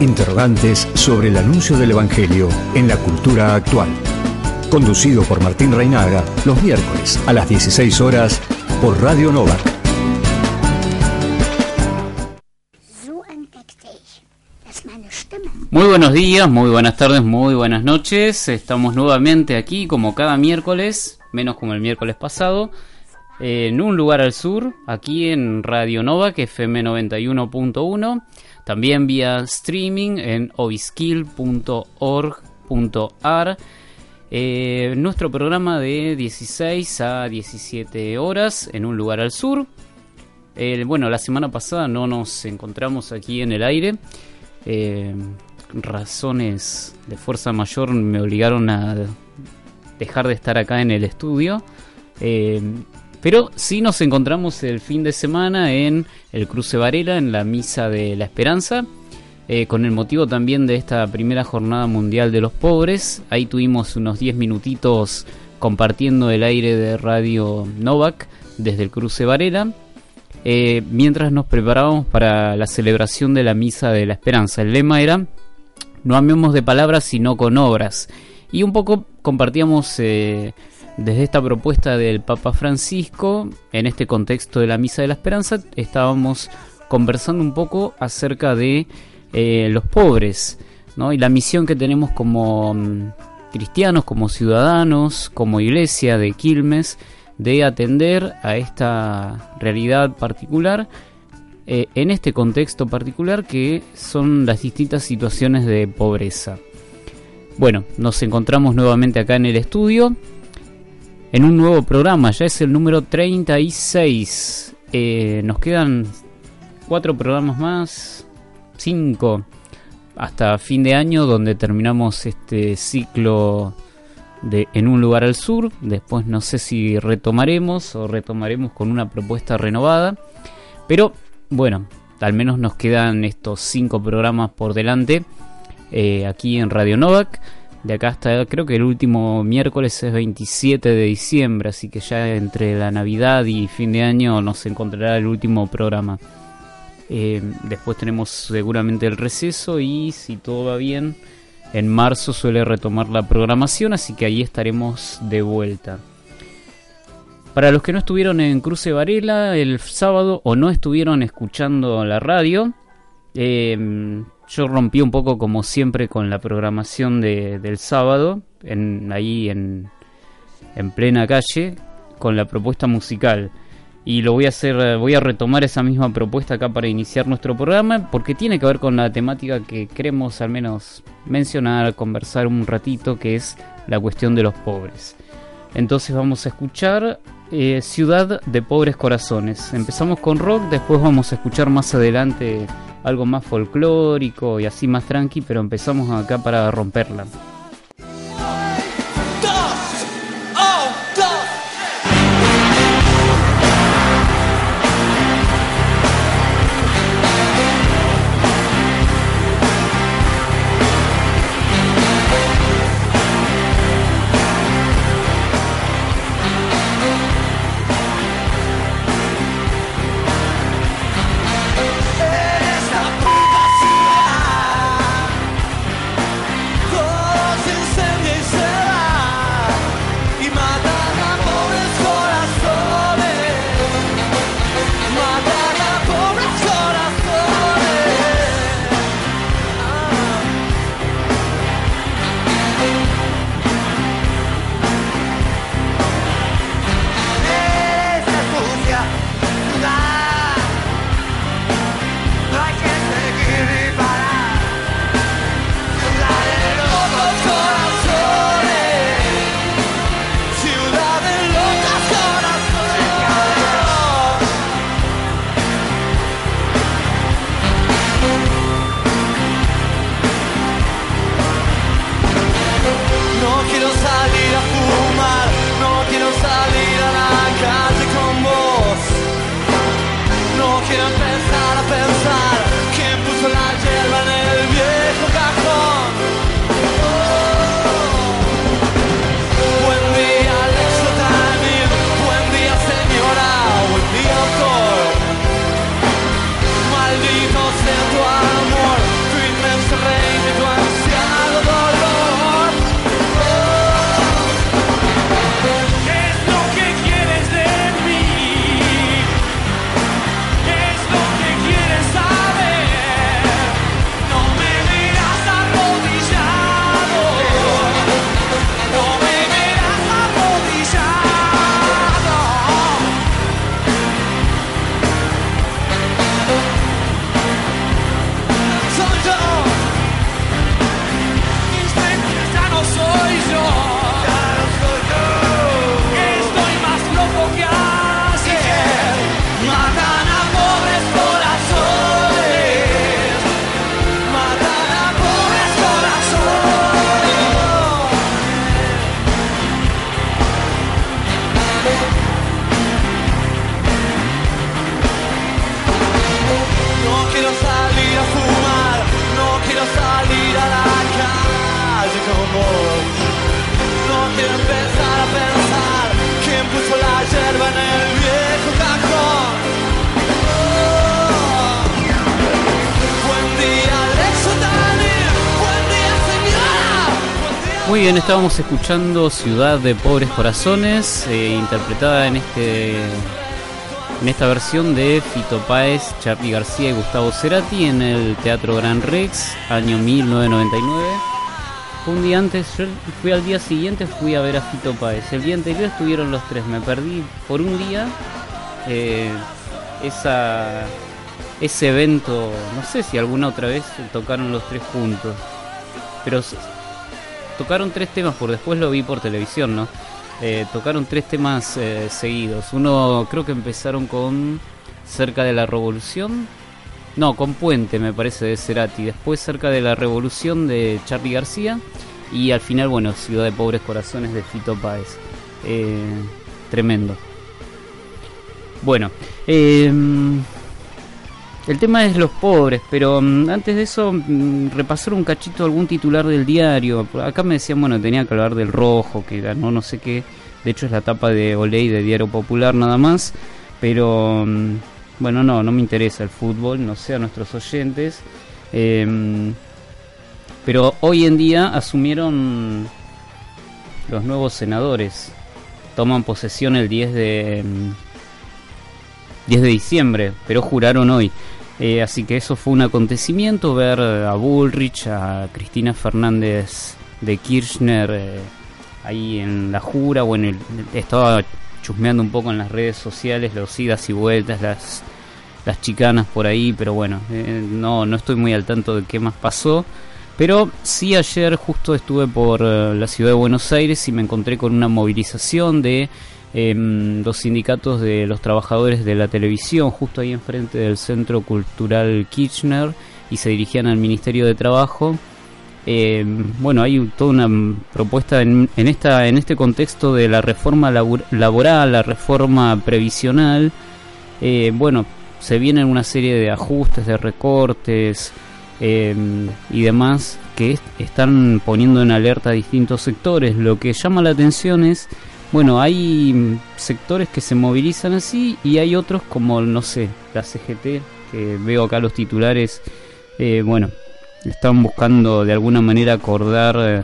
Interrogantes sobre el anuncio del Evangelio en la cultura actual. Conducido por Martín Reinaga los miércoles a las 16 horas por Radio Novak. Muy buenos días, muy buenas tardes, muy buenas noches. Estamos nuevamente aquí como cada miércoles, menos como el miércoles pasado, en un lugar al sur, aquí en Radio Novak FM 91.1 también vía streaming en obiskill.org.ar. Eh, nuestro programa de 16 a 17 horas en un lugar al sur. bueno, la semana pasada no nos encontramos aquí en el aire. Eh, razones de fuerza mayor me obligaron a dejar de estar acá en el estudio. Pero sí nos encontramos el fin de semana en el Cruce Varela, en la Misa de la Esperanza, eh, con el motivo también de esta primera jornada mundial de los pobres. Ahí tuvimos unos 10 minutitos compartiendo el aire de Radio Novak desde el Cruce Varela, eh, mientras nos preparábamos para la celebración de la Misa de la Esperanza. El lema era, no amemos de palabras sino con obras. Y un poco compartíamos... Eh, desde esta propuesta del Papa Francisco, en este contexto de la Misa de la Esperanza, estábamos conversando un poco acerca de eh, los pobres ¿no? y la misión que tenemos como mm, cristianos, como ciudadanos, como iglesia de Quilmes, de atender a esta realidad particular, eh, en este contexto particular que son las distintas situaciones de pobreza. Bueno, nos encontramos nuevamente acá en el estudio en un nuevo programa, ya es el número 36. Eh, nos quedan cuatro programas más, cinco, hasta fin de año, donde terminamos este ciclo de En un lugar al sur. Después no sé si retomaremos o retomaremos con una propuesta renovada. Pero bueno, al menos nos quedan estos cinco programas por delante eh, aquí en Radio Novak de acá hasta creo que el último miércoles es 27 de diciembre, así que ya entre la Navidad y fin de año nos encontrará el último programa. Eh, después tenemos seguramente el receso y si todo va bien, en marzo suele retomar la programación, así que ahí estaremos de vuelta. Para los que no estuvieron en Cruce Varela el sábado o no estuvieron escuchando la radio, eh, yo rompí un poco como siempre con la programación de, del sábado, en, ahí en, en plena calle, con la propuesta musical. Y lo voy a hacer, voy a retomar esa misma propuesta acá para iniciar nuestro programa, porque tiene que ver con la temática que queremos al menos mencionar, conversar un ratito, que es la cuestión de los pobres. Entonces vamos a escuchar eh, Ciudad de Pobres Corazones. Empezamos con rock, después vamos a escuchar más adelante algo más folclórico y así más tranqui, pero empezamos acá para romperla. Estábamos escuchando Ciudad de Pobres Corazones, eh, interpretada en este en esta versión de Fito Páez, Charlie García y Gustavo Cerati en el Teatro Gran Rex, año 1999. Un día antes, yo fui al día siguiente, fui a ver a Fito Páez. El día anterior estuvieron los tres, me perdí por un día eh, esa, ese evento, no sé si alguna otra vez tocaron los tres juntos, pero tocaron tres temas, por después lo vi por televisión, ¿no? Eh, tocaron tres temas eh, seguidos. Uno creo que empezaron con Cerca de la Revolución. No, con Puente me parece de Cerati. Después Cerca de la Revolución de Charlie García. Y al final, bueno, Ciudad de Pobres Corazones de Fito Páez. Eh, tremendo. Bueno, eh, el tema es los pobres, pero mm, antes de eso, mm, repasar un cachito algún titular del diario. Acá me decían, bueno, tenía que hablar del rojo, que ganó no sé qué. De hecho, es la tapa de Oley de Diario Popular nada más. Pero, mm, bueno, no, no me interesa el fútbol, no sé a nuestros oyentes. Em, pero hoy en día asumieron los nuevos senadores. Toman posesión el 10 de, 10 de diciembre, pero juraron hoy. Eh, así que eso fue un acontecimiento, ver a Bullrich, a Cristina Fernández de Kirchner eh, ahí en la jura, bueno, estaba chusmeando un poco en las redes sociales, los idas y vueltas, las, las chicanas por ahí, pero bueno, eh, no, no estoy muy al tanto de qué más pasó. Pero sí ayer justo estuve por la ciudad de Buenos Aires y me encontré con una movilización de los sindicatos de los trabajadores de la televisión, justo ahí enfrente del Centro Cultural Kirchner, y se dirigían al Ministerio de Trabajo. Eh, bueno, hay toda una propuesta en, esta, en este contexto de la reforma laboral, la reforma previsional. Eh, bueno, se vienen una serie de ajustes, de recortes em, y demás que están poniendo en alerta a distintos sectores. Lo que llama la atención es bueno, hay sectores que se movilizan así y hay otros como, no sé, la CGT, que veo acá los titulares, eh, bueno, están buscando de alguna manera acordar eh,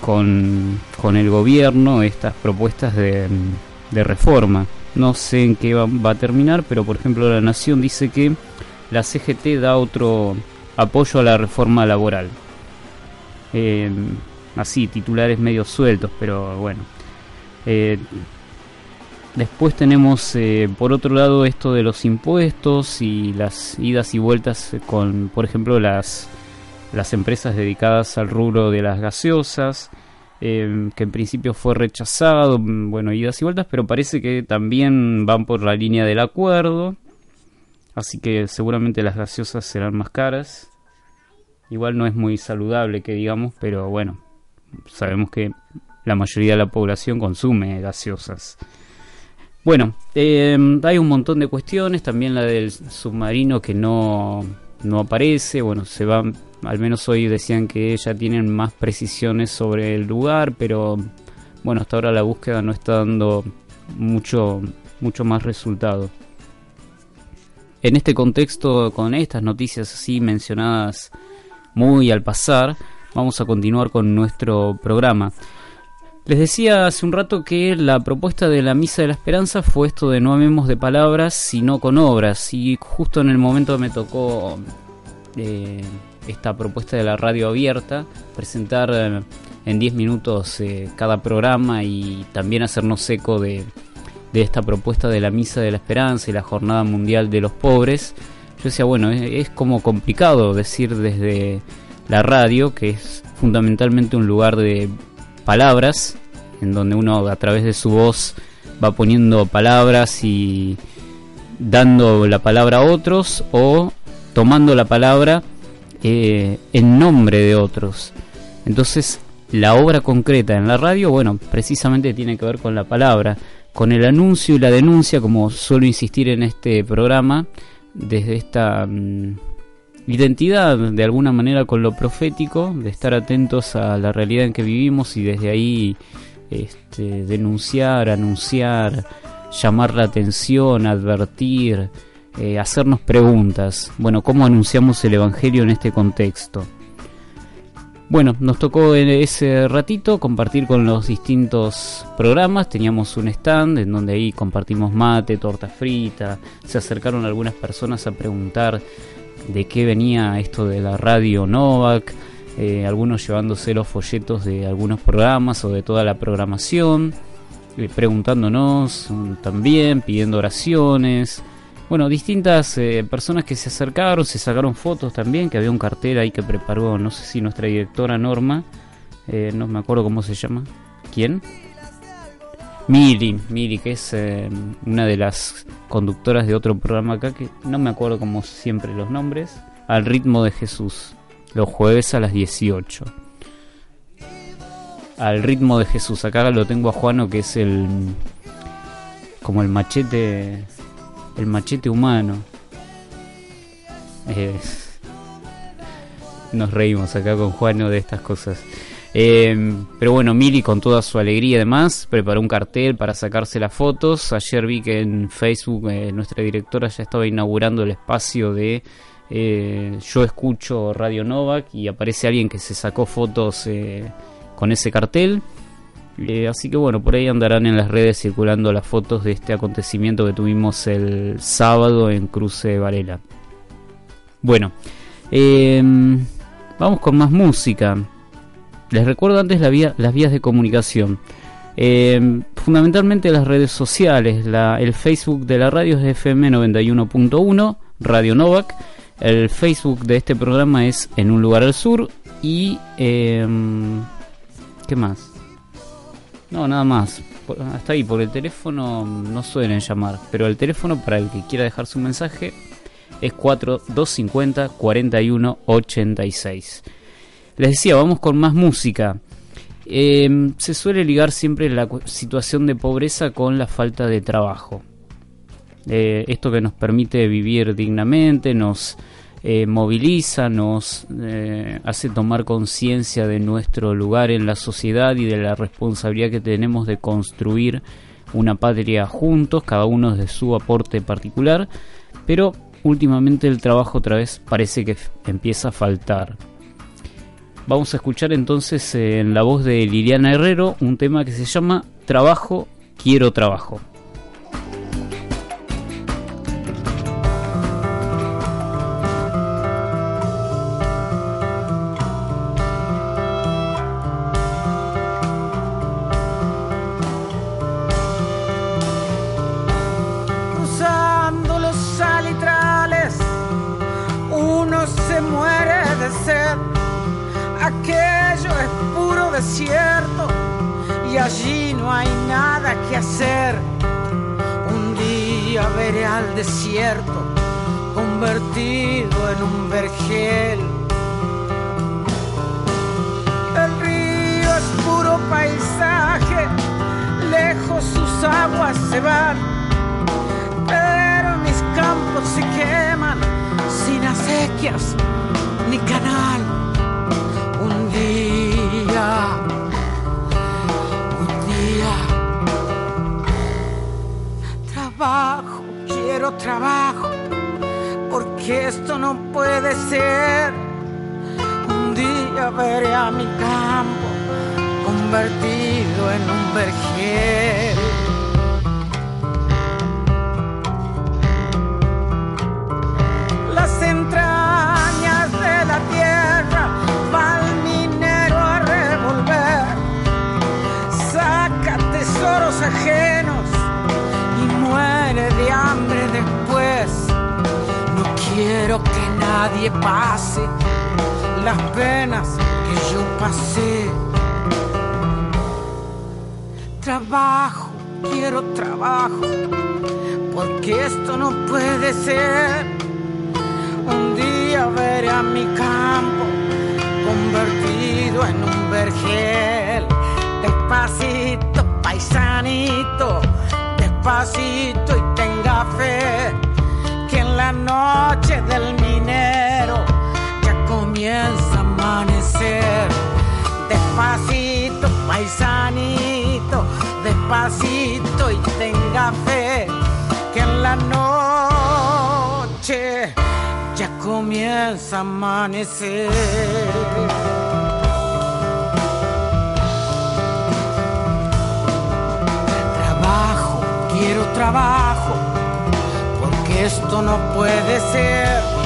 con, el gobierno estas propuestas de, reforma. No sé en qué va, a terminar, pero por ejemplo la Nación dice que la CGT da otro apoyo a la reforma laboral. Eh, así, titulares medio sueltos, pero bueno. Eh, después tenemos, eh, por otro lado, esto de los impuestos y las idas y vueltas con, por ejemplo, las, las empresas dedicadas al rubro de las gaseosas, eh, que en principio fue rechazado, bueno, idas y vueltas, pero parece que también van por la línea del acuerdo, así que seguramente las gaseosas serán más caras. Igual no es muy saludable que digamos, pero bueno, sabemos que la mayoría de la población consume gaseosas. Bueno, eh, hay un montón de cuestiones, también la del submarino que no, no aparece, bueno, se va, al menos hoy decían que ya tienen más precisiones sobre el lugar, pero bueno, hasta ahora la búsqueda no está dando mucho, mucho más resultado. En este contexto, con estas noticias así mencionadas muy al pasar, vamos a continuar con nuestro programa. Les decía hace un rato que la propuesta de la Misa de la Esperanza fue esto de no amemos de palabras, sino con obras. Y justo en el momento me tocó eh, esta propuesta de la radio abierta, presentar eh, en 10 minutos eh, cada programa y también hacernos eco de, esta propuesta de la Misa de la Esperanza y la Jornada Mundial de los Pobres. Yo decía, bueno, es como complicado decir desde la radio, que es fundamentalmente un lugar de palabras, en donde uno a través de su voz va poniendo palabras y dando la palabra a otros o tomando la palabra eh, en nombre de otros. Entonces, la obra concreta en la radio, bueno, precisamente tiene que ver con la palabra, con el anuncio y la denuncia, como suelo insistir en este programa, desde esta mm, identidad de alguna manera con lo profético, de estar atentos a la realidad en que vivimos y desde ahí este, denunciar, anunciar, llamar la atención, advertir, eh, hacernos preguntas. Bueno, ¿cómo anunciamos el Evangelio en este contexto? Bueno, nos tocó en ese ratito compartir con los distintos programas. Teníamos un stand en donde ahí compartimos mate, torta frita. Se acercaron algunas personas a preguntar de qué venía esto de la radio Novak. Eh, algunos llevándose los folletos de algunos programas o de toda la programación. Eh, preguntándonos mm, también, pidiendo oraciones. Bueno, distintas eh, personas que se acercaron, se sacaron fotos también, que había un cartel ahí que preparó, no sé si nuestra directora Norma, eh, no me acuerdo cómo se llama. ¿Quién? Miri, Miri, que es eh, una de las conductoras de otro programa acá, que no me acuerdo como siempre los nombres, al ritmo de Jesús, los jueves a las 18. Al ritmo de Jesús, acá lo tengo a Juano, que es el... como el machete el machete humano. Nos reímos acá con Juano de estas cosas. Eh, pero bueno, Mili con toda su alegría además preparó un cartel para sacarse las fotos. Ayer vi que en Facebook eh, nuestra directora ya estaba inaugurando el espacio de Yo escucho Radio Novak y aparece alguien que se sacó fotos con ese cartel. Eh, así que bueno, por ahí andarán en las redes circulando las fotos de este acontecimiento que tuvimos el sábado en Cruce Varela. Bueno, em, vamos con más música. Les recuerdo antes la las vías de comunicación. Em, fundamentalmente las redes sociales. el Facebook de la radio es FM 91.1, Radio Novak. El Facebook de este programa es En un lugar al sur. Y... Em, ¿Qué más? No, nada más. Hasta ahí, por el teléfono no suelen llamar, pero el teléfono para el que quiera dejar su mensaje es 4250 4186. Les decía, vamos con más música. Em, se suele ligar siempre la situación de pobreza con la falta de trabajo. Eh, esto que nos permite vivir dignamente, nos eh, moviliza, nos eh, hace tomar conciencia de nuestro lugar en la sociedad y de la responsabilidad que tenemos de construir una patria juntos, cada uno de su aporte particular, pero últimamente el trabajo otra vez parece que empieza a faltar. Vamos a escuchar entonces en la voz de Liliana Herrero un tema que se llama Trabajo, quiero trabajo. Pase las penas que yo pasé. Trabajo, quiero trabajo, porque esto no puede ser. Un día veré a mi campo convertido en un vergel. Despacito, paisanito despacito y tenga fe que en la noche del minero comienza a amanecer. Despacito, paisanito, despacito y tenga fe que en la noche ya comienza a amanecer. Trabajo, quiero trabajo, porque esto no puede ser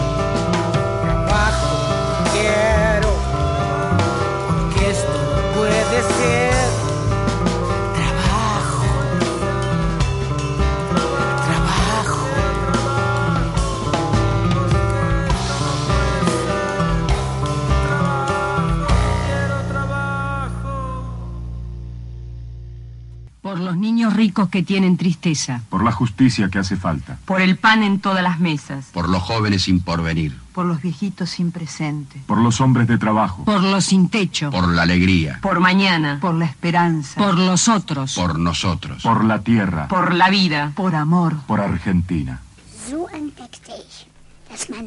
Por los niños ricos que tienen tristeza. Por la justicia que hace falta. Por el pan en todas las mesas. Por los jóvenes sin porvenir. Por los viejitos sin presente. Por los hombres de trabajo. Por los sin techo. Por la alegría. Por mañana. Por la esperanza. Por los otros. Por nosotros. Por la tierra. Por la vida. Por amor. Por Argentina.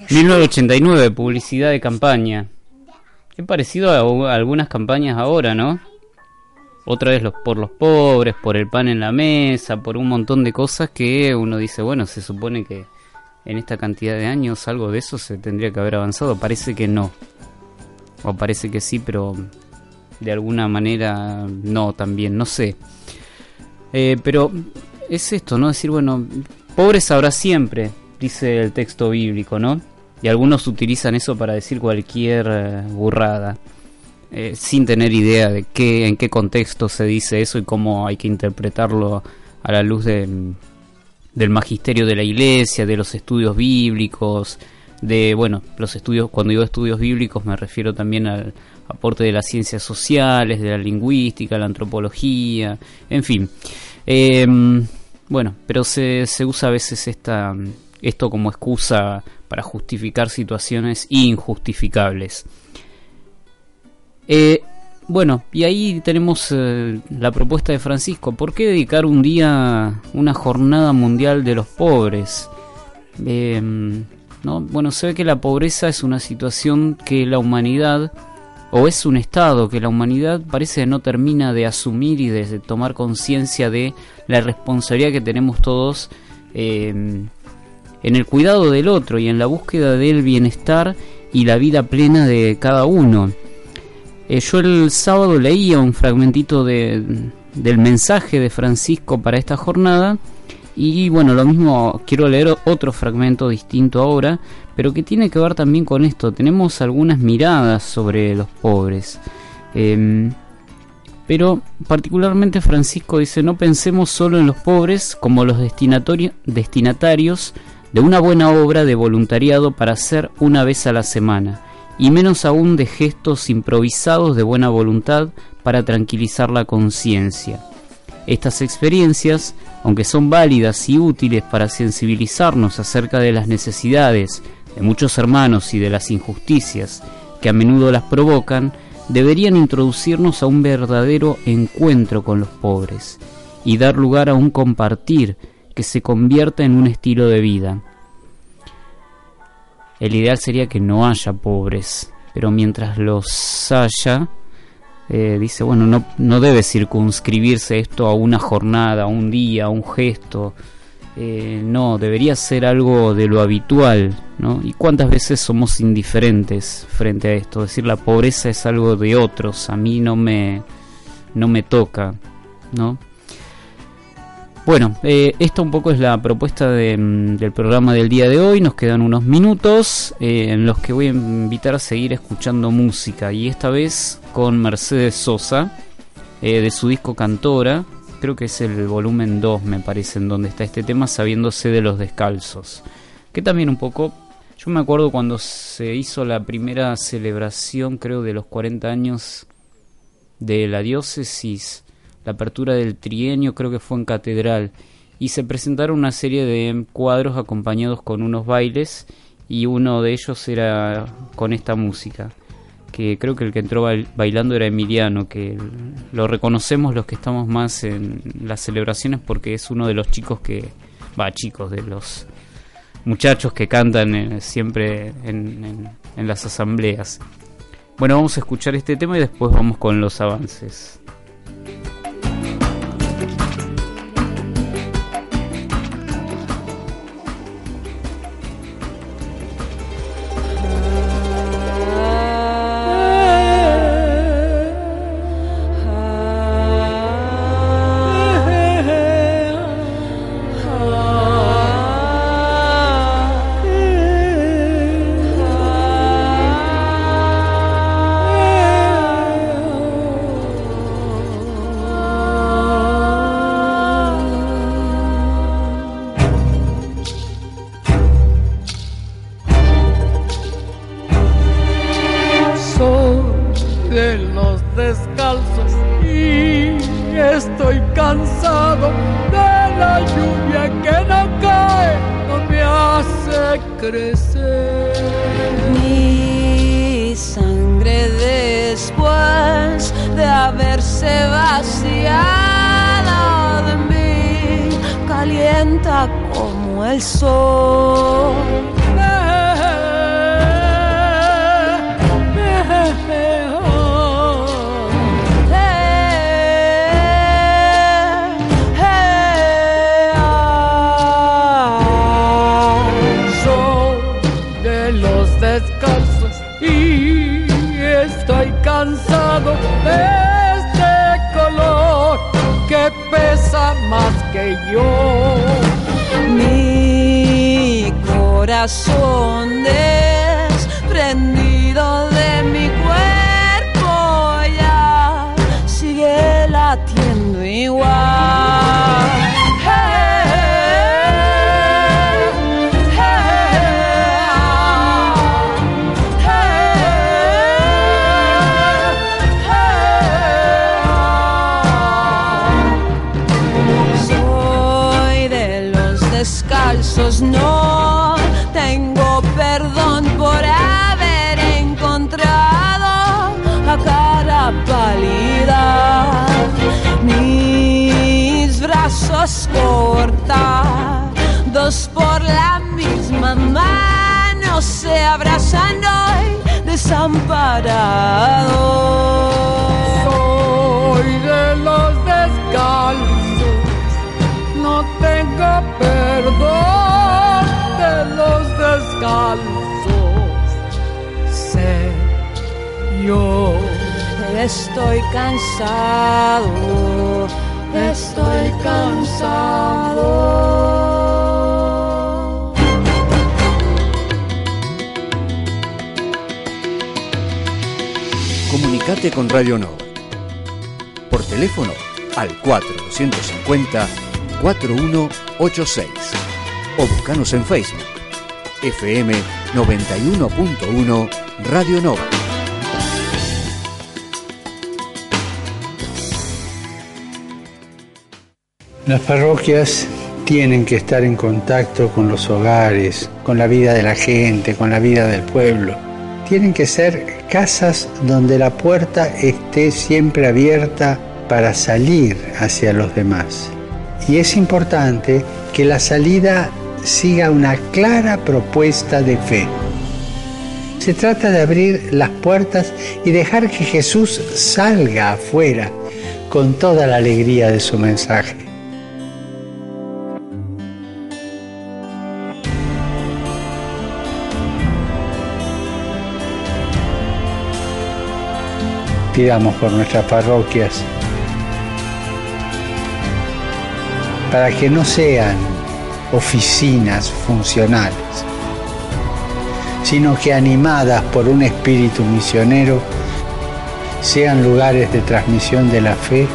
1989, publicidad de campaña. Qué parecido a algunas campañas ahora, ¿no? Otra vez los, por los pobres, por el pan en la mesa, por un montón de cosas que uno dice, bueno, se supone que en esta cantidad de años algo de eso se tendría que haber avanzado. Parece que no. O parece que sí, pero de alguna manera no también, no sé. Eh, pero es esto, ¿no? Decir, bueno, pobres habrá siempre, dice el texto bíblico, ¿no? Y algunos utilizan eso para decir cualquier eh, burrada. Eh, sin tener idea de qué, en qué contexto se dice eso y cómo hay que interpretarlo a la luz de, del magisterio de la iglesia, de los estudios bíblicos, de, bueno, los estudios, cuando digo estudios bíblicos me refiero también al aporte de las ciencias sociales, de la lingüística, la antropología, en fin. Eh, bueno, pero se, se usa a veces esta, esto como excusa para justificar situaciones injustificables. Eh, bueno, y ahí tenemos eh, la propuesta de Francisco. ¿Por qué dedicar un día, una jornada mundial de los pobres? Eh, ¿no? Bueno, se ve que la pobreza es una situación que la humanidad, o es un estado que la humanidad parece que no termina de asumir y de tomar conciencia de la responsabilidad que tenemos todos eh, en el cuidado del otro y en la búsqueda del bienestar y la vida plena de cada uno. Eh, yo el sábado leía un fragmentito de, del mensaje de Francisco para esta jornada y bueno, lo mismo quiero leer otro fragmento distinto ahora, pero que tiene que ver también con esto. Tenemos algunas miradas sobre los pobres. Eh, pero particularmente Francisco dice, no pensemos solo en los pobres como los destinatarios de una buena obra de voluntariado para hacer una vez a la semana y menos aún de gestos improvisados de buena voluntad para tranquilizar la conciencia. Estas experiencias, aunque son válidas y útiles para sensibilizarnos acerca de las necesidades de muchos hermanos y de las injusticias que a menudo las provocan, deberían introducirnos a un verdadero encuentro con los pobres y dar lugar a un compartir que se convierta en un estilo de vida. El ideal sería que no haya pobres, pero mientras los haya, eh, dice, bueno, no, no debe circunscribirse esto a una jornada, a un día, a un gesto. Eh, no, debería ser algo de lo habitual, ¿no? ¿Y cuántas veces somos indiferentes frente a esto? Es decir, la pobreza es algo de otros, a mí no me, no me toca, ¿no? Bueno, eh, esta un poco es la propuesta de, del programa del día de hoy. Nos quedan unos minutos eh, en los que voy a invitar a seguir escuchando música. Y esta vez con Mercedes Sosa, eh, de su disco Cantora. Creo que es el volumen 2, me parece, en donde está este tema, sabiéndose de los descalzos. Que también un poco. Yo me acuerdo cuando se hizo la primera celebración, creo, de los 40 años de la diócesis la apertura del trienio creo que fue en Catedral y se presentaron una serie de cuadros acompañados con unos bailes y uno de ellos era con esta música que creo que el que entró bailando era Emiliano que lo reconocemos los que estamos más en las celebraciones porque es uno de los chicos que va chicos de los muchachos que cantan eh, siempre en las asambleas. Bueno vamos a escuchar este tema y después vamos con los avances yo. Mi corazón Estoy cansado, estoy cansado. Comunicate con Radio Nova. Por teléfono al 4250-4186 o buscanos en Facebook. FM 91.1 Radio Nova. Las parroquias tienen que estar en contacto con los hogares, con la vida de la gente, con la vida del pueblo. Tienen que ser casas donde la puerta esté siempre abierta para salir hacia los demás. Y es importante que la salida siga una clara propuesta de fe. Se trata de abrir las puertas y dejar que Jesús salga afuera con toda la alegría de su mensaje. Por nuestras parroquias para que no sean oficinas funcionales, sino que animadas por un espíritu misionero sean lugares de transmisión de la fe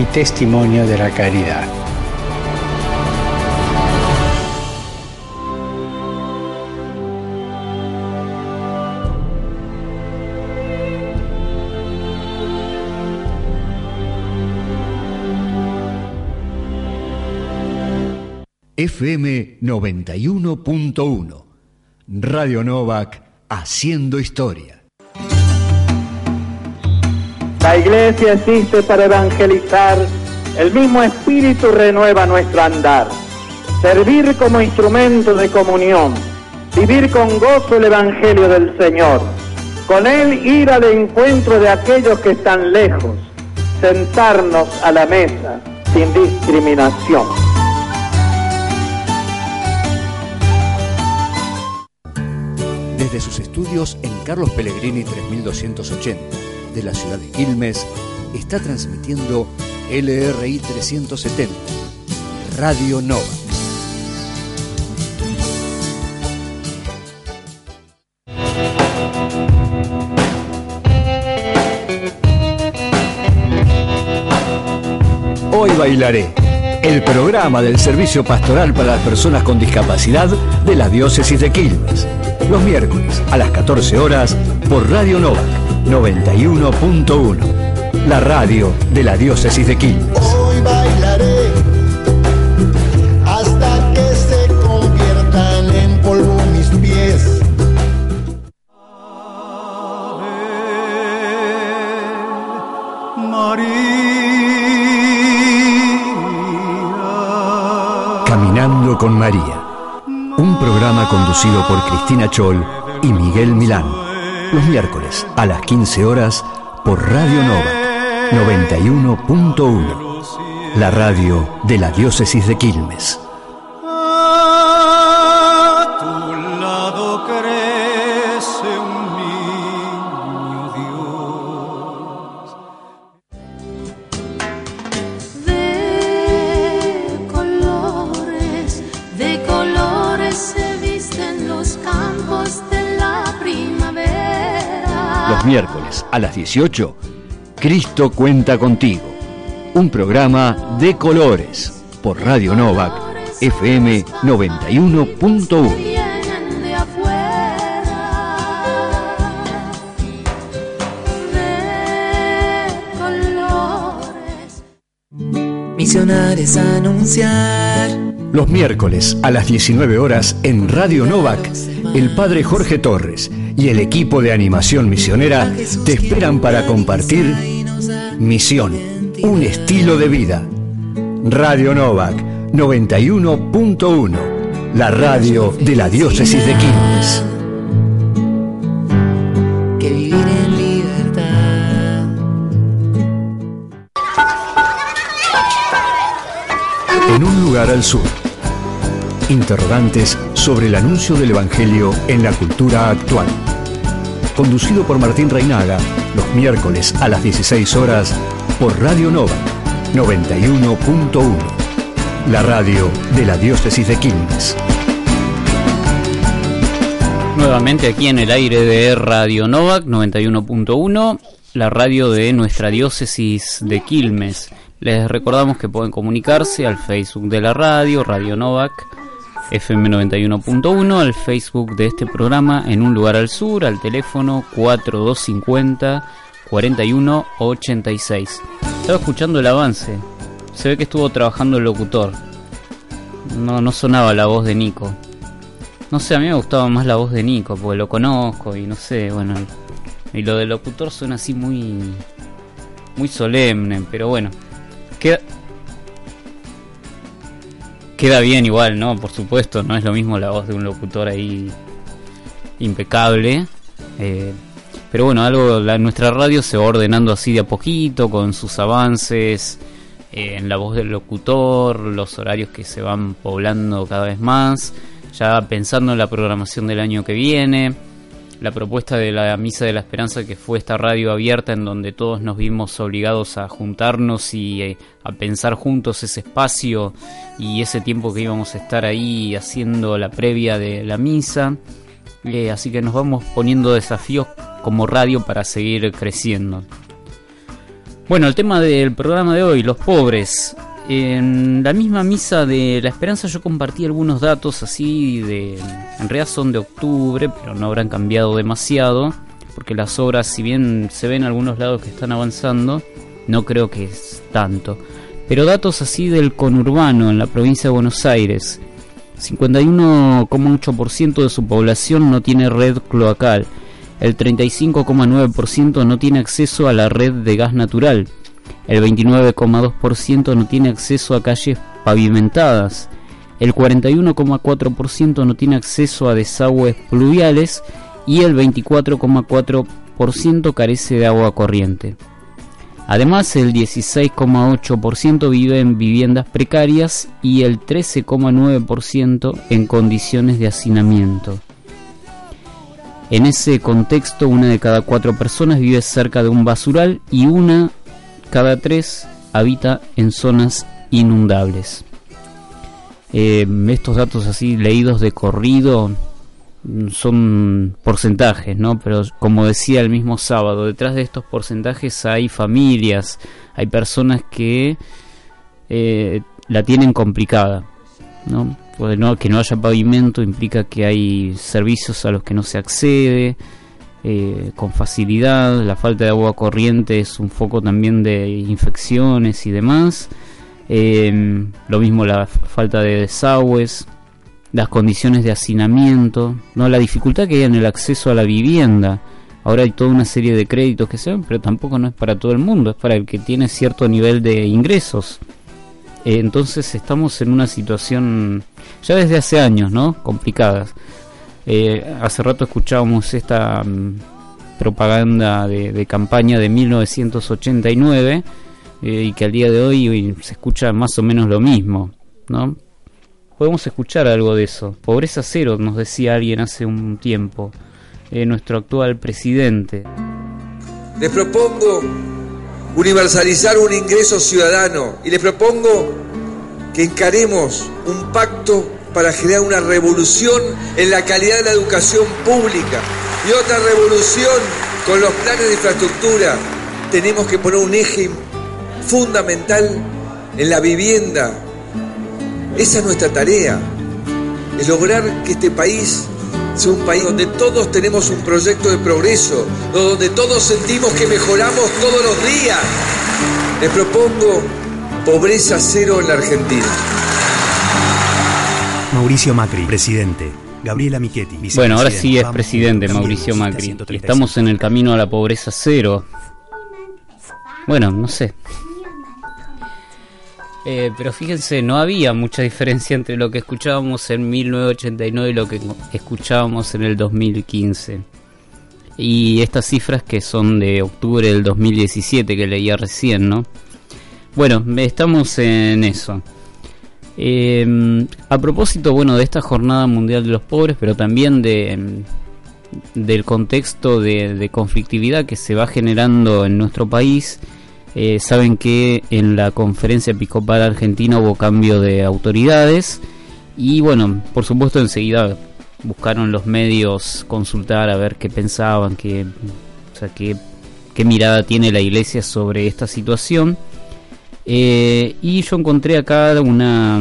y testimonio de la caridad. FM 91.1. Radio Novak haciendo historia. La iglesia existe para evangelizar, el mismo espíritu renueva nuestro andar. Servir como instrumento de comunión, vivir con gozo el evangelio del Señor, con él ir al encuentro de aquellos que están lejos, sentarnos a la mesa sin discriminación. Desde sus estudios en Carlos Pellegrini 3280 de la ciudad de Quilmes, está transmitiendo LRI 370, Radio Nova. Hoy bailaré. El programa del Servicio Pastoral para las Personas con Discapacidad de la Diócesis de Quilmes. Los miércoles a las 14 horas por Radio Nova 91.1. la radio de la diócesis de Quilmes. Hoy bailaré hasta que se conviertan en polvo mis pies. Caminando con María. Un programa conducido por Cristina Chol y Miguel Milán. Los miércoles a las 15 horas por Radio Nova 91.1. La radio de la diócesis de Quilmes. 18, Cristo cuenta contigo. Un programa de colores por Radio Novak FM 91.1. Vienen de afuera. De colores. Misionar es anunciar. Los miércoles a las 19 horas en Radio Novak, el padre Jorge Torres y el equipo de animación misionera te esperan para compartir Misión, un estilo de vida. Radio Novak 91.1, la radio de la diócesis de Quilmes. Que vivir en libertad. En un lugar al sur. Interrogantes sobre el anuncio del Evangelio en la cultura actual. Conducido por Martín Reinaga, los miércoles a las 16 horas por Radio Nova 91.1. La radio de la diócesis de Quilmes. Nuevamente aquí en el aire de Radio Novak 91.1, la radio de nuestra diócesis de Quilmes. Les recordamos que pueden comunicarse al Facebook de la radio, Radio Novak FM 91.1, al Facebook de este programa en un lugar al sur, al teléfono 4250 4186. Estaba escuchando el avance. Se ve que estuvo trabajando el locutor. No, no sonaba la voz de Nico. No sé, a mí me gustaba más la voz de Nico, porque lo conozco y no sé, bueno. Y lo del locutor suena así muy. muy solemne, pero bueno. Queda. Queda bien igual, ¿no? Por supuesto, no es lo mismo la voz de un locutor ahí impecable. Eh, pero bueno, algo, la, nuestra radio se va ordenando así de a poquito, con sus avances eh, en la voz del locutor, los horarios que se van poblando cada vez más, ya pensando en la programación del año que viene, la propuesta de la Misa de la Esperanza que fue esta radio abierta en donde todos nos vimos obligados a juntarnos y eh, a pensar juntos ese espacio y ese tiempo que íbamos a estar ahí haciendo la previa de la misa. Eh, así que nos vamos poniendo desafíos como radio para seguir creciendo. Bueno, el tema del programa de hoy, los pobres. En la misma misa de la esperanza yo compartí algunos datos así de... En realidad son de octubre, pero no habrán cambiado demasiado. Porque las obras, si bien se ven en algunos lados que están avanzando, no creo que es tanto. Pero datos así del conurbano en la provincia de Buenos Aires. 51,8% de su población no tiene red cloacal. El 35,9% no tiene acceso a la red de gas natural. El 29,2% no tiene acceso a calles pavimentadas. El 41,4% no tiene acceso a desagües pluviales y el 24,4% carece de agua corriente. Además, el 16,8% vive en viviendas precarias y el 13,9% en condiciones de hacinamiento. En ese contexto, una de cada cuatro personas vive cerca de un basural y una cada tres habita en zonas inundables. Eh, estos datos así leídos de corrido son porcentajes, ¿no? Pero como decía el mismo sábado, detrás de estos porcentajes hay familias, hay personas que eh, la tienen complicada, ¿no? Pues no, que no haya pavimento implica que hay servicios a los que no se accede, eh, con facilidad, la falta de agua corriente es un foco también de infecciones y demás, eh, lo mismo la falta de desagües, las condiciones de hacinamiento, no la dificultad que hay en el acceso a la vivienda. Ahora hay toda una serie de créditos que se ven, pero tampoco no es para todo el mundo, es para el que tiene cierto nivel de ingresos. Eh, entonces estamos en una situación ya desde hace años, ¿no? Complicadas. Eh, hace rato escuchábamos esta mm, propaganda de, campaña de 1989 eh, y que al día de hoy, se escucha más o menos lo mismo, ¿no? Podemos escuchar algo de eso. Pobreza cero, nos decía alguien hace un tiempo, eh, nuestro actual presidente. Les propongo universalizar un ingreso ciudadano y les propongo que encaremos un pacto para generar una revolución en la calidad de la educación pública y otra revolución con los planes de infraestructura. Tenemos que poner un eje fundamental en la vivienda. Esa es nuestra tarea, es lograr que este país sea un país donde todos tenemos un proyecto de progreso, donde todos sentimos que mejoramos todos los días. Les propongo pobreza cero en la Argentina. Mauricio Macri, presidente. Gabriela Michetti, Bueno, ahora sí es presidente Mauricio Macri. Y estamos en el camino a la pobreza cero. Bueno, no sé. Eh, pero fíjense, no había mucha diferencia entre lo que escuchábamos en 1989 y lo que escuchábamos en el 2015. Y estas cifras que son de octubre del 2017 que leía recién, ¿no? Bueno, estamos en eso. Eh, a propósito, bueno, de esta Jornada Mundial de los Pobres, pero también de em, del contexto de, conflictividad que se va generando en nuestro país, eh, saben que en la conferencia episcopal argentina hubo cambio de autoridades y bueno, por supuesto enseguida buscaron los medios consultar a ver qué pensaban, qué, o sea, qué, qué mirada tiene la iglesia sobre esta situación. Eh, y yo encontré acá una,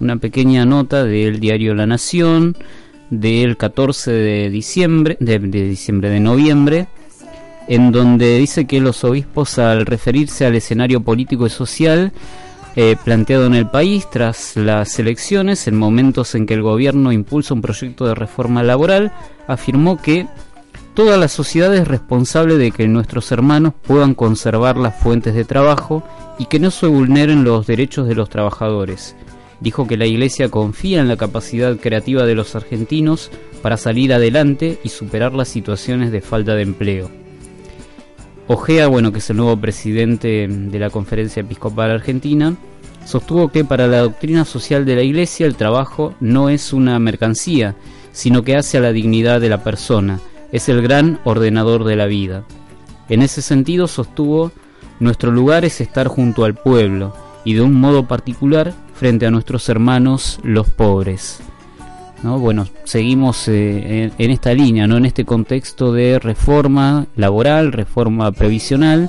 una pequeña nota del diario La Nación del 14 de diciembre, de, diciembre de noviembre, en donde dice que los obispos al referirse al escenario político y social eh, planteado en el país tras las elecciones, en momentos en que el gobierno impulsa un proyecto de reforma laboral, afirmó que Toda la sociedad es responsable de que nuestros hermanos puedan conservar las fuentes de trabajo y que no se vulneren los derechos de los trabajadores. Dijo que la Iglesia confía en la capacidad creativa de los argentinos para salir adelante y superar las situaciones de falta de empleo. Ojea, bueno, que es el nuevo presidente de la Conferencia Episcopal Argentina, sostuvo que para la doctrina social de la Iglesia el trabajo no es una mercancía, sino que hace a la dignidad de la persona, es el gran ordenador de la vida. En ese sentido sostuvo, nuestro lugar es estar junto al pueblo y de un modo particular frente a nuestros hermanos los pobres. ¿No? Bueno, seguimos eh, en, esta línea, ¿no? en este contexto de reforma laboral, reforma previsional.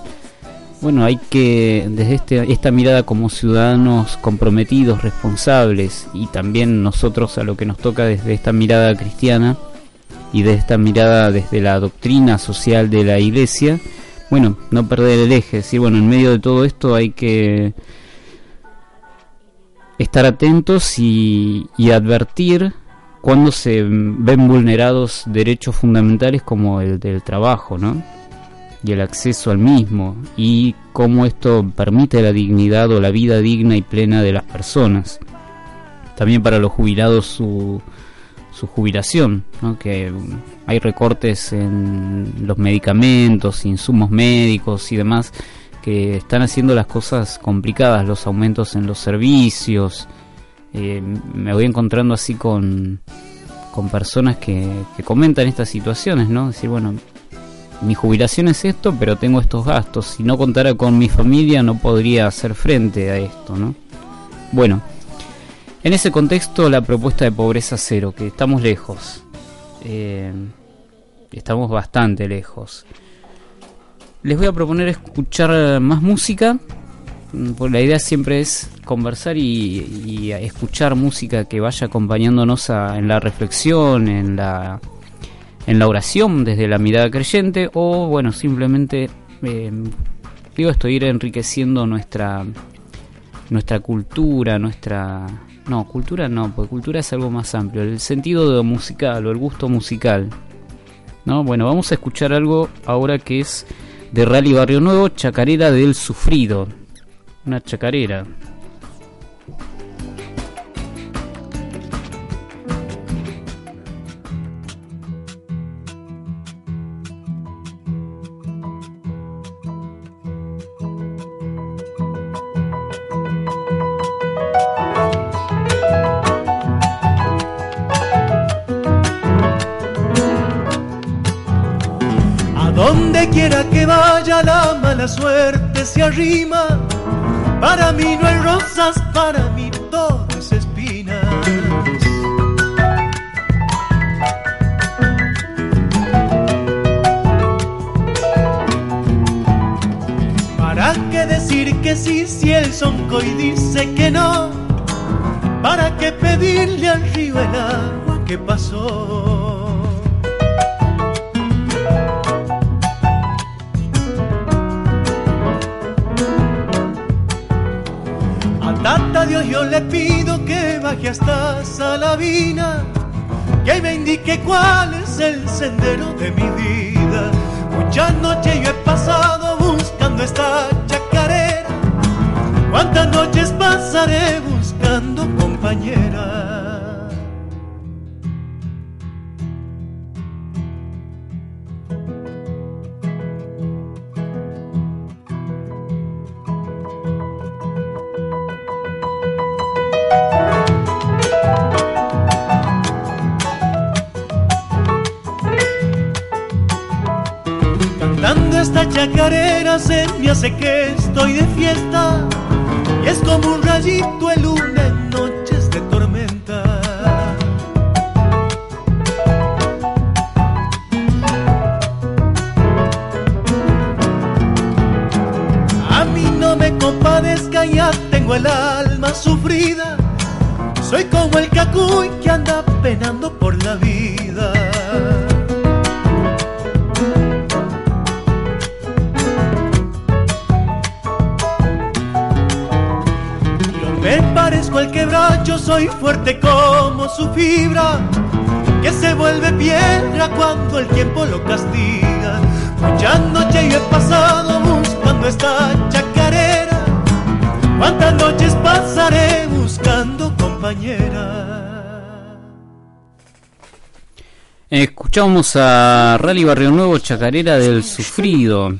Bueno, hay que, desde este, esta mirada como ciudadanos comprometidos, responsables, y también nosotros a lo que nos toca desde esta mirada cristiana, y de esta mirada desde la doctrina social de la iglesia, bueno, no perder el eje, decir, bueno, en medio de todo esto hay que estar atentos y, advertir cuando se ven vulnerados derechos fundamentales como el del trabajo, ¿no? Y el acceso al mismo, y cómo esto permite la dignidad o la vida digna y plena de las personas. También para los jubilados su, su jubilación, que hay recortes en los medicamentos, insumos médicos y demás que están haciendo las cosas complicadas, los aumentos en los servicios. Eh, me voy encontrando así con, con personas que, que comentan estas situaciones, ¿no? Decir, bueno, mi jubilación es esto, pero tengo estos gastos. Si no contara con mi familia no podría hacer frente a esto, ¿no? Bueno, en ese contexto, la propuesta de pobreza cero, que estamos lejos, eh, estamos bastante lejos. Les voy a proponer escuchar más música, mm, porque la idea siempre es conversar y, escuchar música que vaya acompañándonos en la reflexión, en la, en la oración desde la mirada creyente o bueno, simplemente eh, digo esto, ir enriqueciendo nuestra nuestra cultura, nuestra no, cultura no, porque cultura es algo más amplio, el sentido de musical o el gusto musical. ¿No? Bueno, vamos a escuchar algo ahora que es de Rally Barrio Nuevo, Chacarera del Sufrido. Una chacarera. Chacarera se me hace que estoy de fiesta y es como un rayito de luna en noches de tormenta. A mí no me compadezca, ya tengo el alma sufrida. Soy como el cacuy soy fuerte como su fibra, que se vuelve piedra cuando el tiempo lo castiga. Muchas noches yo he pasado buscando esta chacarera, cuántas noches pasaré buscando compañera. Escuchamos a Rally Barrio Nuevo, Chacarera del Sufrido.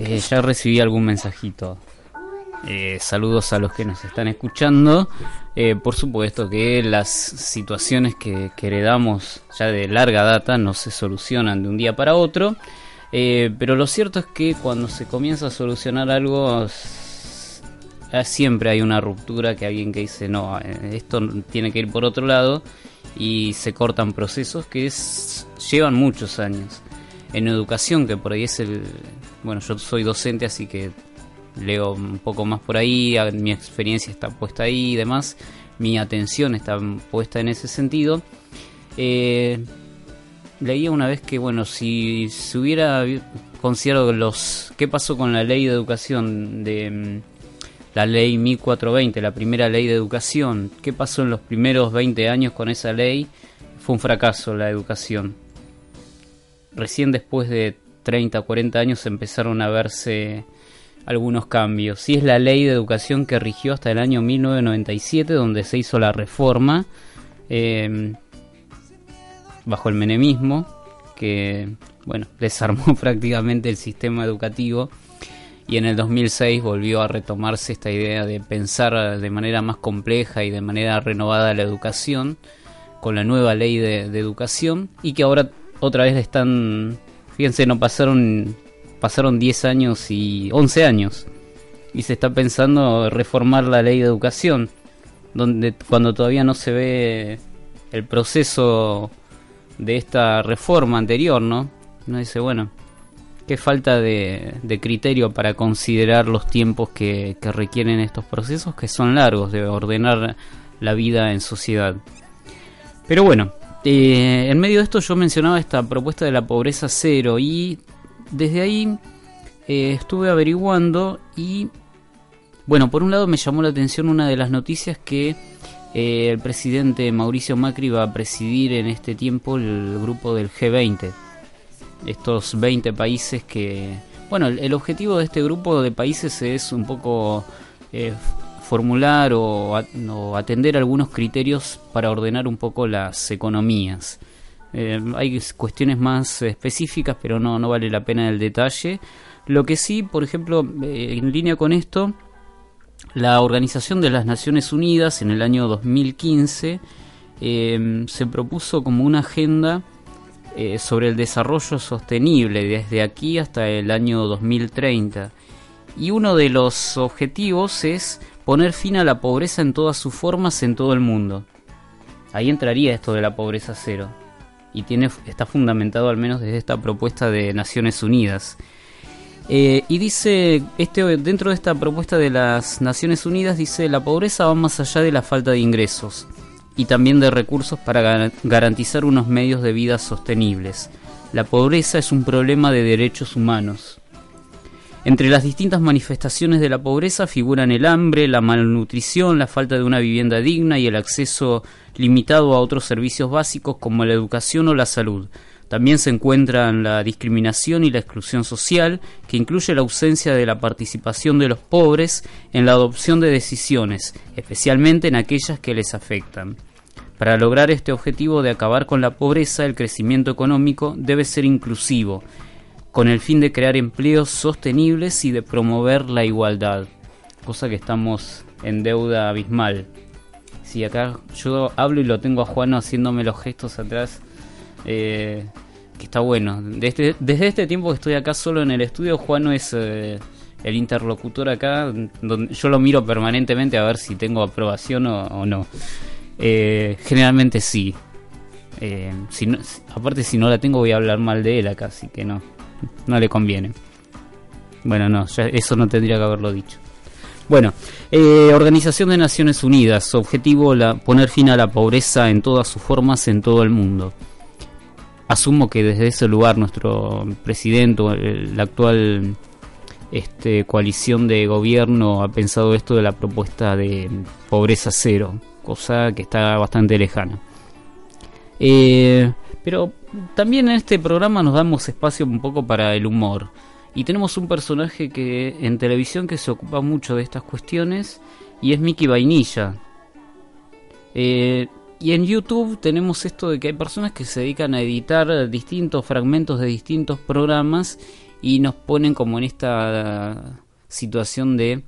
Eh, ya recibí algún mensajito. Eh, saludos a los que nos están escuchando. Eh, por supuesto que las situaciones que, heredamos ya de larga data no se solucionan de un día para otro. Eh, pero lo cierto es que cuando se comienza a solucionar algo, eh, siempre hay una ruptura que alguien que dice, no, eh, esto tiene que ir por otro lado. Y se cortan procesos que llevan muchos años. En educación, que por ahí es el... Bueno, yo soy docente, así que leo un poco más por ahí, mi experiencia está puesta ahí y demás, mi atención está puesta en ese sentido. Eh, leía una vez que, bueno, si se hubiera considerado los... ¿Qué pasó con la ley de educación de... mm, La ley 1420, la primera ley de educación. ¿Qué pasó en los primeros 20 años con esa ley? Fue un fracaso la educación. Recién después de 30 o 40 años empezaron a verse algunos cambios. Y es la ley de educación que rigió hasta el año 1997, donde se hizo la reforma eh, bajo el menemismo, que bueno, desarmó prácticamente el sistema educativo. Y en el 2006 volvió a retomarse esta idea de pensar de manera más compleja y de manera renovada la educación, con la nueva ley de, de educación, y que ahora otra vez están, fíjense, no pasaron pasaron 10 años y 11 años y se está pensando reformar la ley de educación donde cuando todavía no se ve el proceso de esta reforma anterior, ¿no? Uno dice, bueno, qué falta de, criterio para considerar los tiempos que, que requieren estos procesos que son largos de ordenar la vida en sociedad. Pero bueno, Eh, en medio de esto yo mencionaba esta propuesta de la pobreza cero y desde ahí eh, estuve averiguando y bueno, por un lado me llamó la atención una de las noticias que eh, el presidente Mauricio Macri va a presidir en este tiempo el grupo del G20. Estos 20 países que... Bueno, el, objetivo de este grupo de países es un poco eh, formular o atender algunos criterios para ordenar un poco las economías. Eh, hay cuestiones más específicas, pero no, no vale la pena el detalle. Lo que sí, por ejemplo, eh, en línea con esto, la Organización de las Naciones Unidas en el año 2015 eh, se propuso como una agenda sobre el desarrollo sostenible desde aquí hasta el año 2030. Y uno de los objetivos es poner fin a la pobreza en todas sus formas en todo el mundo. Ahí entraría esto de la pobreza cero. Y está fundamentado al menos desde esta propuesta de Naciones Unidas. Eh, y dice, este, dentro de esta propuesta de las Naciones Unidas, dice, la pobreza va más allá de la falta de ingresos y también de recursos para gar- garantizar unos medios de vida sostenibles. La pobreza es un problema de derechos humanos. Entre las distintas manifestaciones de la pobreza figuran el hambre, la malnutrición, la falta de una vivienda digna y el acceso limitado a otros servicios básicos como la educación o la salud. También se encuentran la discriminación y la exclusión social, que incluye la ausencia de la participación de los pobres en la adopción de decisiones, especialmente en aquellas que les afectan. Para lograr este objetivo de acabar con la pobreza, el crecimiento económico debe ser inclusivo, con el fin de crear empleos sostenibles y de promover la igualdad, cosa que estamos en deuda abismal. Si acá yo hablo y lo tengo a Juan haciéndome los gestos atrás, eh, que está bueno. Desde, desde este tiempo que estoy acá solo en el estudio, Juan es eh, el interlocutor acá, donde yo lo miro permanentemente a ver si tengo aprobación o, no. Eh, generalmente sí. Eh, si no- aparte si no la tengo voy a hablar mal de él acá, así que no, no le conviene. Bueno, no, eso no tendría que haberlo dicho. Bueno, eh, Organización de Naciones Unidas, objetivo la, poner fin a la pobreza en todas sus formas en todo el mundo. Asumo que desde ese lugar nuestro presidente, la actual este, coalición de gobierno ha pensado esto de la propuesta de pobreza cero, cosa que está bastante lejana. Eh, pero también en este programa nos damos espacio un poco para el humor. Y tenemos un personaje que en televisión que se ocupa mucho de estas cuestiones y es Mickey Vainilla. Eh, y en YouTube tenemos esto de que hay personas que se dedican a editar distintos fragmentos de distintos programas y nos ponen como en esta situación de,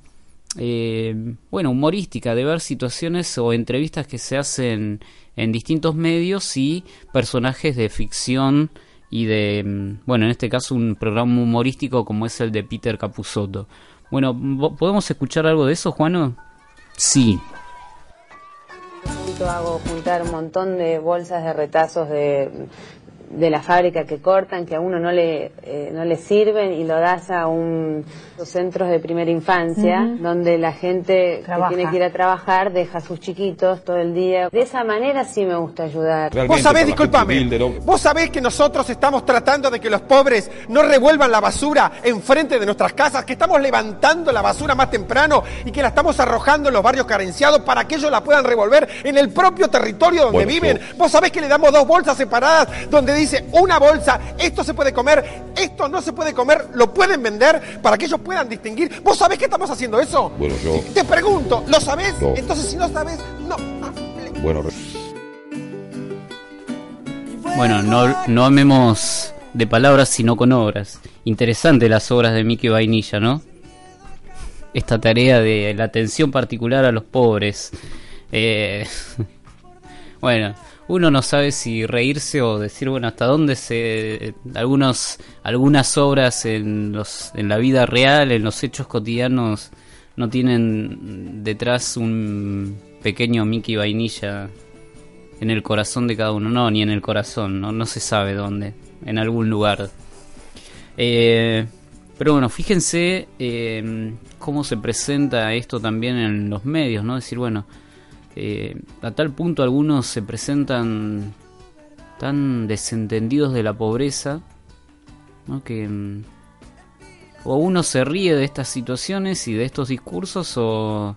eh, bueno, humorística, de ver situaciones o entrevistas que se hacen en distintos medios y personajes de ficción y de, mm, bueno, en este caso un programa humorístico como es el de Peter Capusotto. Bueno, ¿vo- ¿podemos escuchar algo de eso, Juano? Sí. Hago juntar un montón de bolsas de retazos de, de la fábrica que cortan, que a uno no le, eh, no le sirven y lo das a un los centros de primera infancia, donde la gente Trabaja. que tiene que ir a trabajar deja a sus chiquitos todo el día. De esa manera sí me gusta ayudar. Vos sabés, disculpame, vos sabés que nosotros estamos tratando de que los pobres no revuelvan la basura enfrente de nuestras casas, que estamos levantando la basura más temprano y que la estamos arrojando en los barrios carenciados para que ellos la puedan revolver en el propio territorio donde Bueno, viven. Vos sabés que le damos dos bolsas separadas donde dice una bolsa, esto se puede comer, esto no se puede comer, lo pueden vender para que ellos puedan distinguir. ¿Vos sabés que estamos haciendo eso? Bueno, yo. Te pregunto, ¿lo sabés? No. Entonces si no sabés, no. Bueno, Bueno, no, no amemos de palabras sino con obras. Interesante las obras de Mickey Vainilla, ¿no? Esta tarea de la atención particular a los pobres. Eh, bueno, uno no sabe si reírse o decir, bueno, hasta dónde se... Algunos, algunas obras en, los, en la vida real, en los hechos cotidianos, no tienen detrás un pequeño Mickey Vainilla en el corazón de cada uno, no, ni en el corazón, no, no se sabe dónde, en algún lugar. Eh, pero bueno, fíjense eh, cómo se presenta esto también en los medios, ¿no? Decir, bueno, eh, a tal punto algunos se presentan tan desentendidos de la pobreza, ¿no? que mm, o uno se ríe de estas situaciones y de estos discursos o,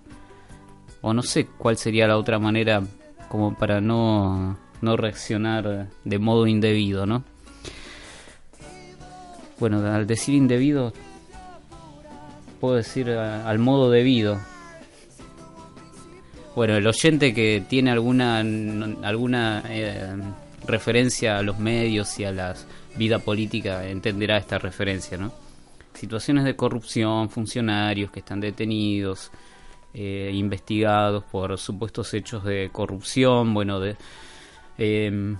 o no sé cuál sería la otra manera como para no, no reaccionar de modo indebido, ¿no? Bueno, al decir indebido, puedo decir al modo debido. Bueno, el oyente que tiene alguna alguna eh, referencia a los medios y a la vida política entenderá esta referencia, ¿no? Situaciones de corrupción, funcionarios que están detenidos, eh, investigados por supuestos hechos de corrupción, bueno, de eh,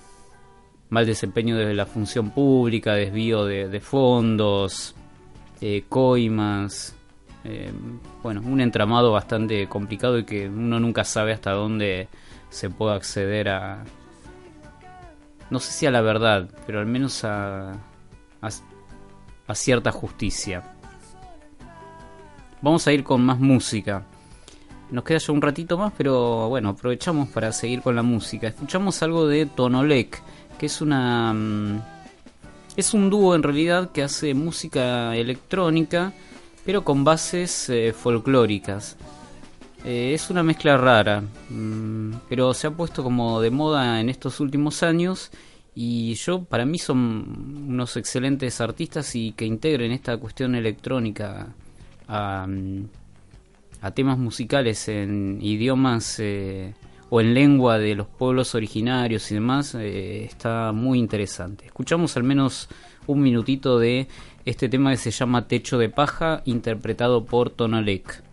mal desempeño de la función pública, desvío de, de fondos, eh, coimas, eh, bueno, un entramado bastante complicado y que uno nunca sabe hasta dónde se puede acceder a, no sé si a la verdad, pero al menos a, a, a cierta justicia. Vamos a ir con más música. Nos queda ya un ratito más, pero bueno, aprovechamos para seguir con la música. Escuchamos algo de Tonolek, que es una... mm, Es un dúo en realidad que hace música electrónica, pero con bases eh, folclóricas. Eh, es una mezcla rara, mm, pero se ha puesto como de moda en estos últimos años y yo para mí son unos excelentes artistas y que integren esta cuestión electrónica a, mm, a temas musicales en idiomas eh, o en lengua de los pueblos originarios y demás está muy interesante. Escuchamos al menos un minutito de este tema que se llama Techo de Paja, interpretado por Tonalek.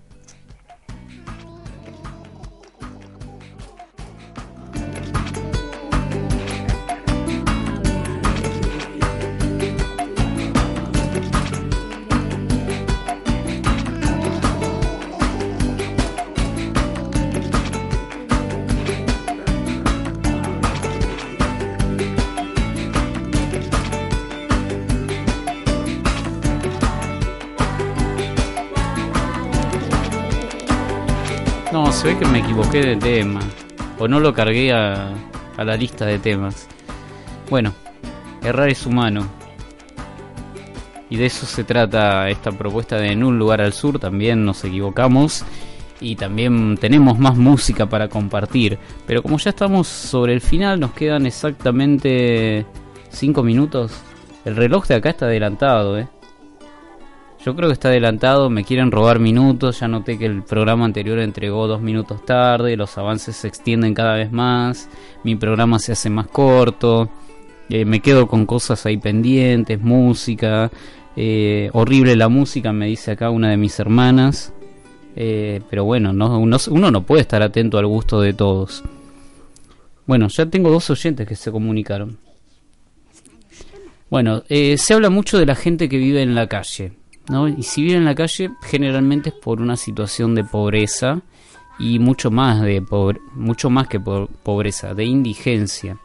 Se ve que me equivoqué de tema. O no lo cargué a, a la lista de temas. Bueno, errar es humano. Y de eso se trata esta propuesta de En un lugar al sur. También nos equivocamos. Y también tenemos más música para compartir. Pero como ya estamos sobre el final, nos quedan exactamente 5 minutos. El reloj de acá está adelantado, ¿eh? Yo creo que está adelantado, me quieren robar minutos, ya noté que el programa anterior entregó dos minutos tarde, los avances se extienden cada vez más, mi programa se hace más corto, eh, me quedo con cosas ahí pendientes, música, eh, horrible la música, me dice acá una de mis hermanas, eh, pero bueno, no, uno, uno no puede estar atento al gusto de todos. Bueno, ya tengo dos oyentes que se comunicaron. Bueno, eh, se habla mucho de la gente que vive en la calle. ¿No? Y si vive en la calle, generalmente es por una situación de pobreza y mucho más de pobre, mucho más que por pobreza, de indigencia.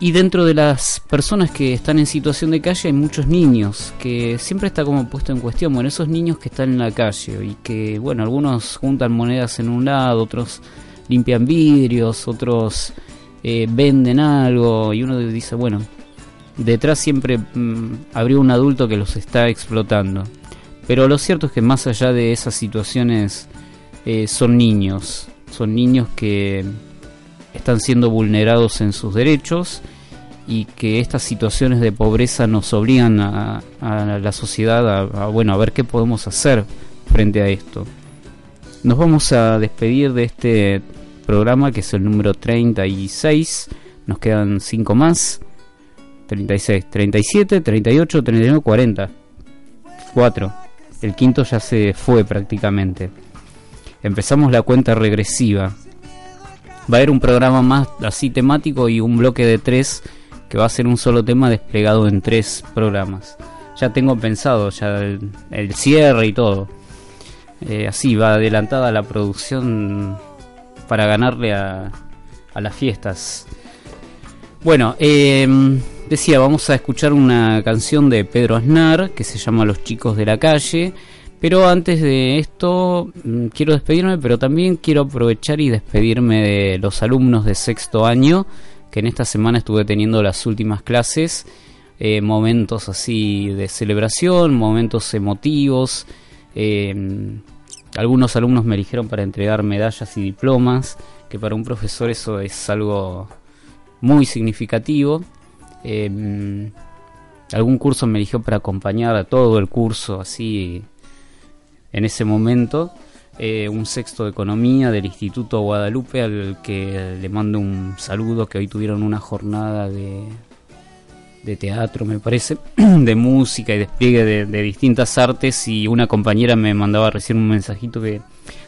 Y dentro de las personas que están en situación de calle hay muchos niños, que siempre está como puesto en cuestión, bueno, esos niños que están en la calle y que, bueno, algunos juntan monedas en un lado, otros limpian vidrios, otros eh, venden algo y uno dice, bueno, detrás siempre mm, habría un adulto que los está explotando. Pero lo cierto es que más allá de esas situaciones eh, son niños, son niños que están siendo vulnerados en sus derechos y que estas situaciones de pobreza nos obligan a, la sociedad a, a, bueno a ver qué podemos hacer frente a esto. Nos vamos a despedir de este programa que es el número 36. Nos quedan 5 más. 36, 37, 38, 39, 40. 4. El quinto ya se fue prácticamente. Empezamos la cuenta regresiva. Va a haber un programa más así temático y un bloque de tres que va a ser un solo tema desplegado en tres programas. Ya tengo pensado ya el, cierre y todo. Eh, así va adelantada la producción para ganarle a, a las fiestas. Bueno, eh, decía, vamos a escuchar una canción de Pedro Aznar que se llama Los chicos de la calle. Pero antes de esto, mm, quiero despedirme, pero también quiero aprovechar y despedirme de los alumnos de sexto año que en esta semana estuve teniendo las últimas clases, eh, momentos así de celebración, momentos emotivos. Eh, algunos alumnos me eligieron para entregar medallas y diplomas, que para un profesor eso es algo muy significativo. Eh, algún curso me eligió para acompañar a todo el curso así en ese momento. Eh, un sexto de economía del Instituto Guadalupe al que le mando un saludo que hoy tuvieron una jornada de, de teatro me parece de música y despliegue de, de, distintas artes y una compañera me mandaba recién un mensajito que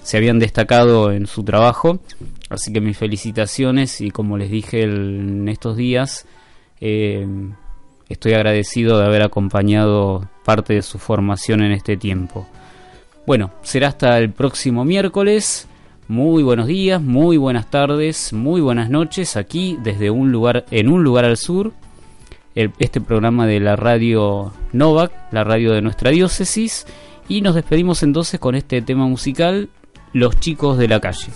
se habían destacado en su trabajo así que mis felicitaciones y como les dije en estos días eh, estoy agradecido de haber acompañado parte de su formación en este tiempo bueno, será hasta el próximo miércoles. Muy buenos días, muy buenas tardes, muy buenas noches aquí desde un lugar en un lugar al sur. Este programa de la radio Novak, la radio de nuestra diócesis, y nos despedimos entonces con este tema musical, Los chicos de la calle.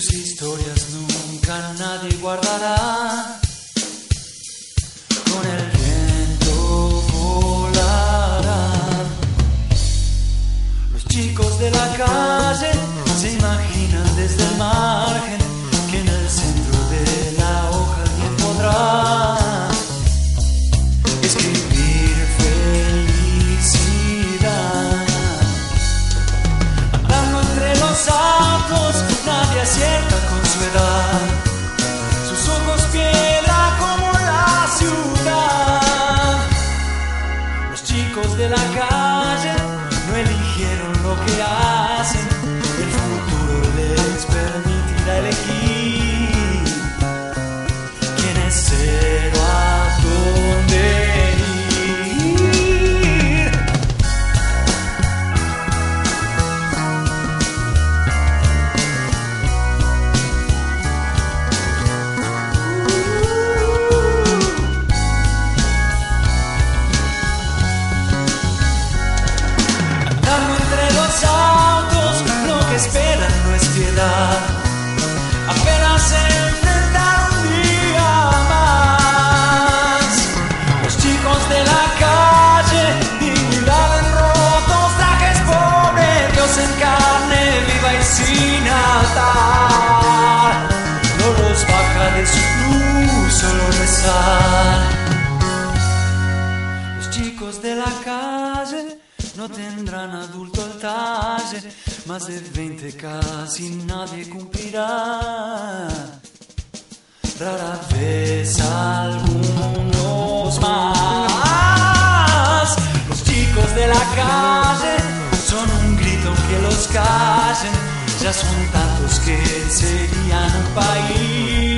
Sus historias nunca nadie guardará con el viento volarán. Los chicos de la calle Los chicos de la calle no tendrán adulto al talle, más de 20 casi nadie cumplirá. Rara vez algunos más. Los chicos de la calle son un grito que los callen, ya son tantos que serían un país